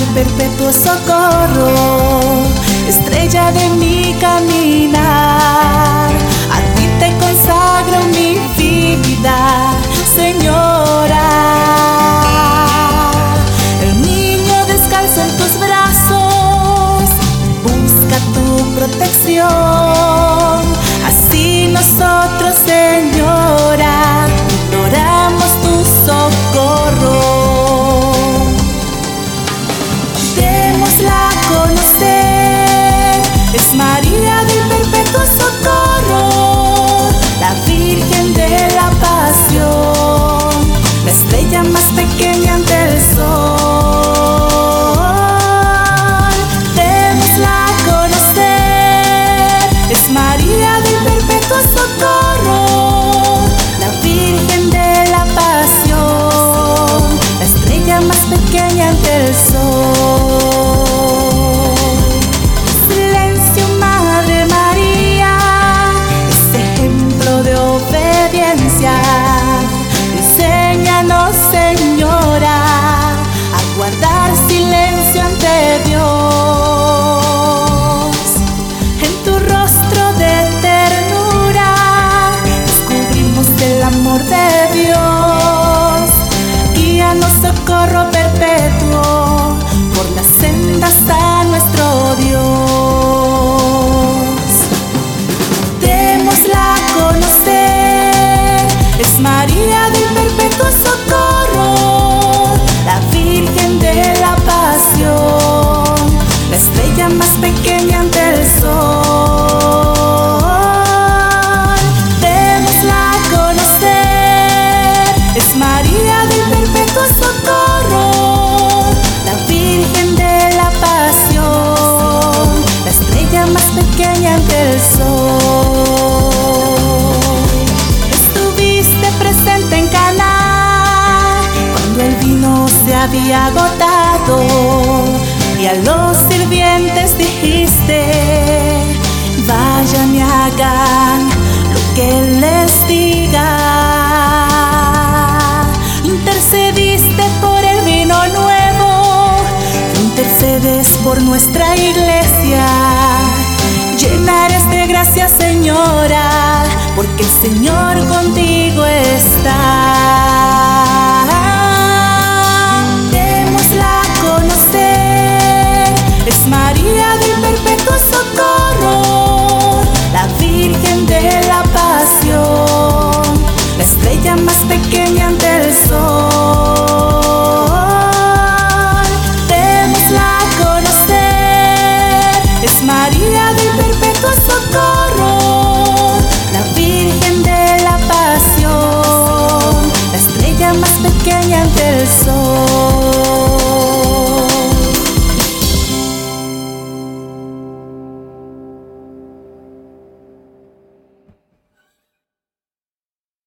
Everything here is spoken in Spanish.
el perpetuo socorro. del sol. Estuviste presente en Cana cuando el vino se había agotado y a los sirvientes dijiste: Vayan y hagan lo que les diga. Intercediste por el vino nuevo, intercedes por nuestra iglesia Llenarás de este, gracia, Señora. de perpetuo socorro.